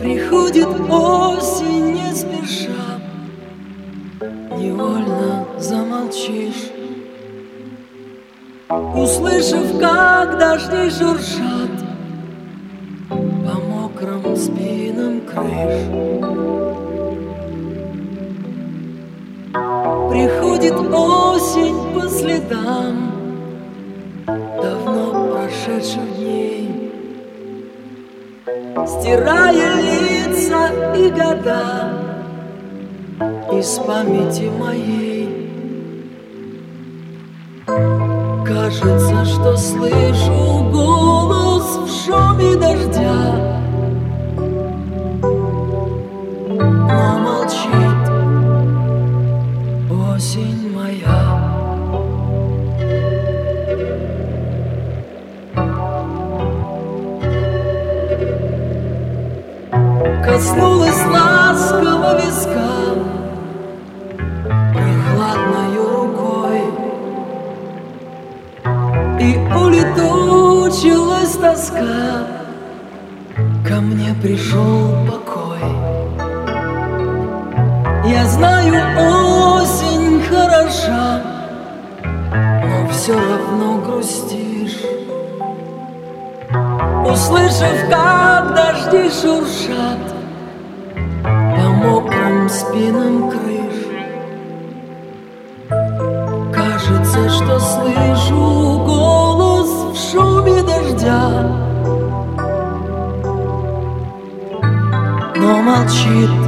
Приходит осень не спеша. Невольно замолчишь. Услышав, как дожди журшат Стирая лица и года Из памяти моей. Кажется, что слышу голос в шуме дождя Коснулась ласково виска Прохладною рукой. И улетучилась тоска Ко мне пришел покой. Я знаю, осень хороша Но все равно грустишь. Услышав, как дожди шуршат спинам крыш Кажется, что слышу голос в шуме дождя. Но молчит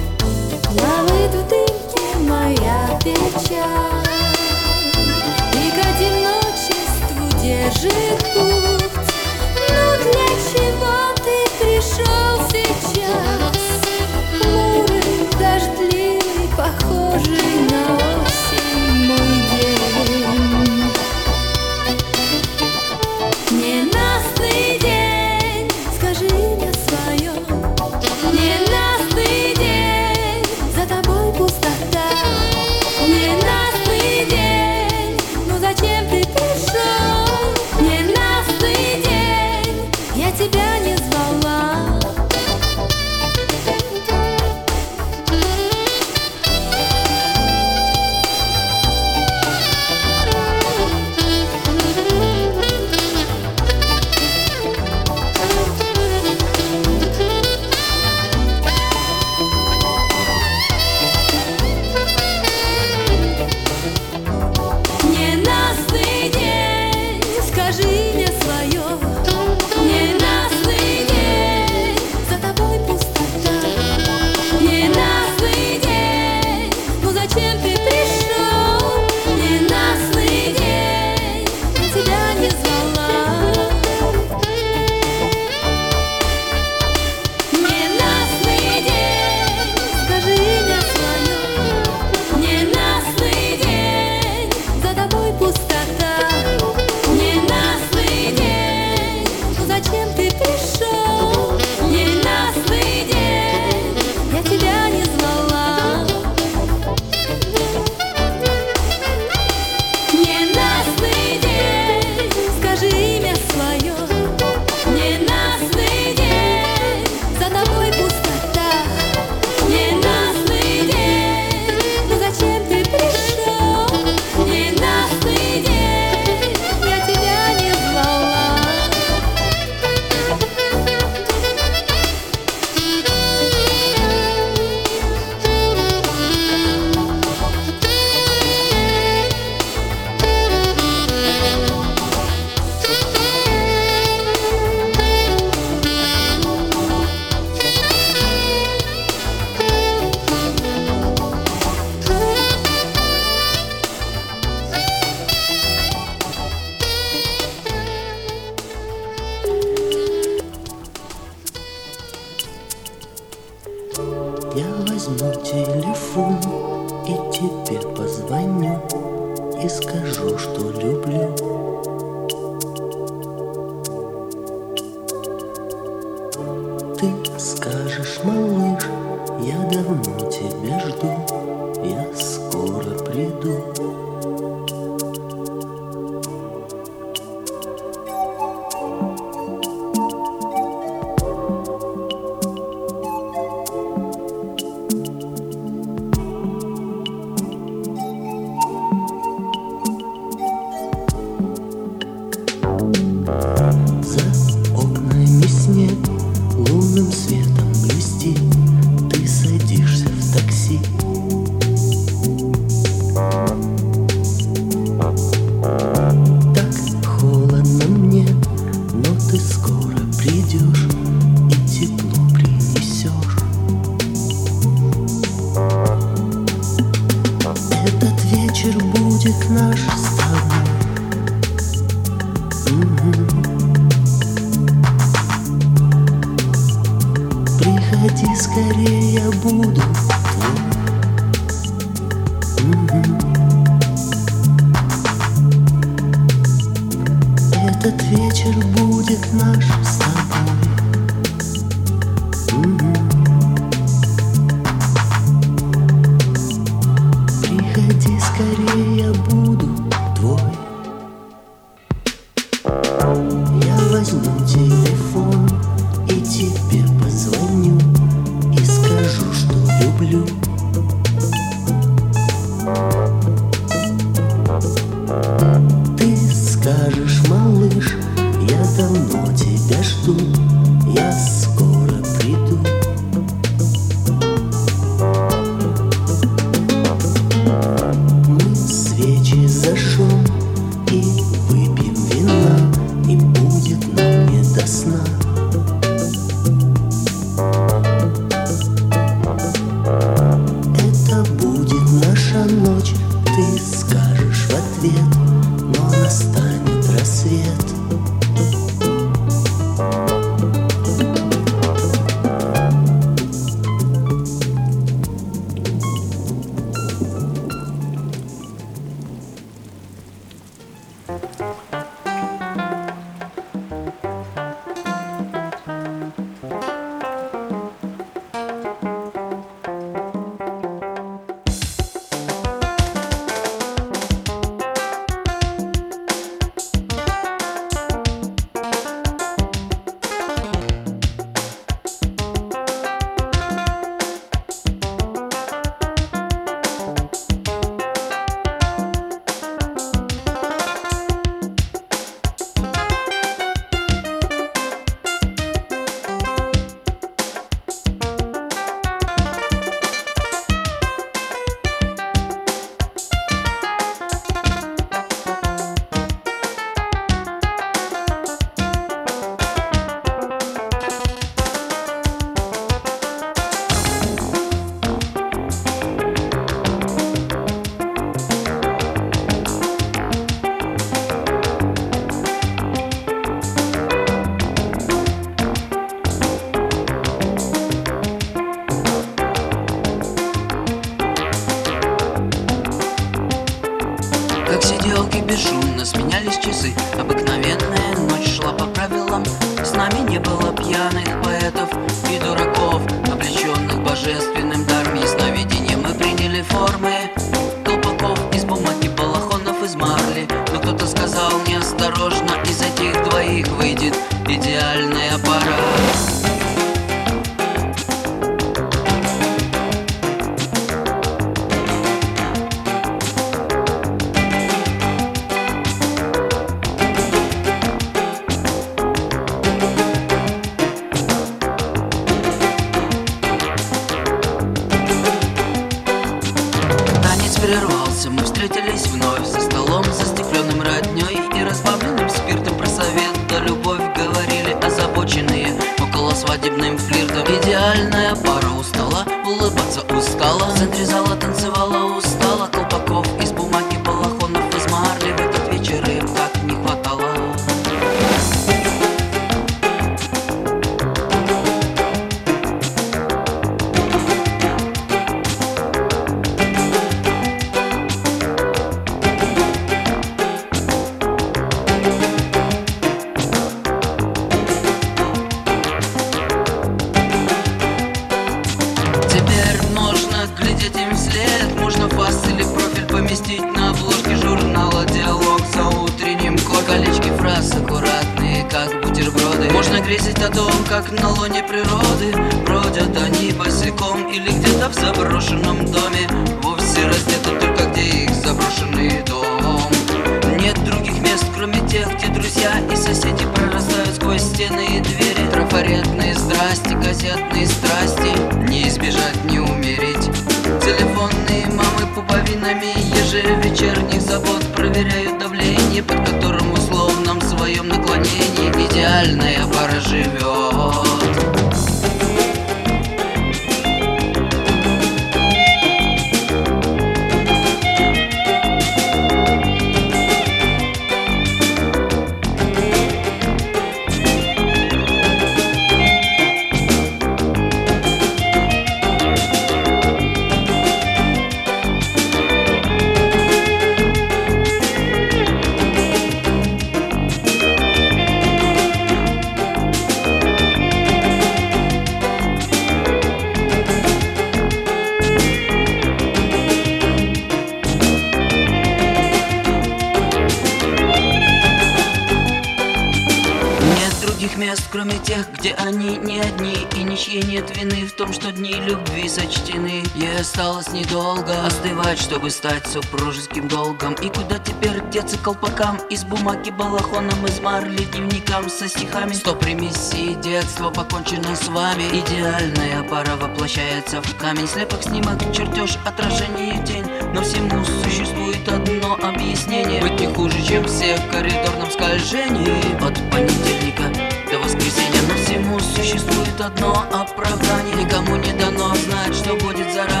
чтобы стать супружеским долгом. И куда теперь деться колпакам? Из бумаги, балахоном, из марли, дневникам со стихами. Сто примеси детство покончено с вами. Идеальная пара воплощается в камень. Слепок, снимок, чертеж, отражение, тень. Но всему существует одно объяснение. Быть не хуже, чем все в коридорном скольжении. От понедельника до воскресенья. Но всему существует одно оправдание. Никому не дано знать, что будет заранее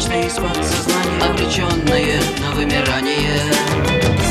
прочный из подсознания Обреченные на вымирание.